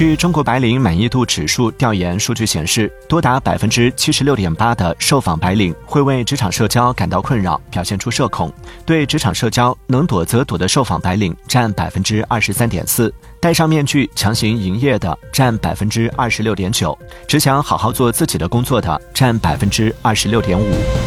据中国白领满意度指数调研数据显示多达百分之七十六点八的受访白领会为职场社交感到困扰表现出社恐对职场社交能躲则躲的受访白领占百分之二十三点四戴上面具强行营业的占百分之二十六点九只想好好做自己的工作的占百分之二十六点五。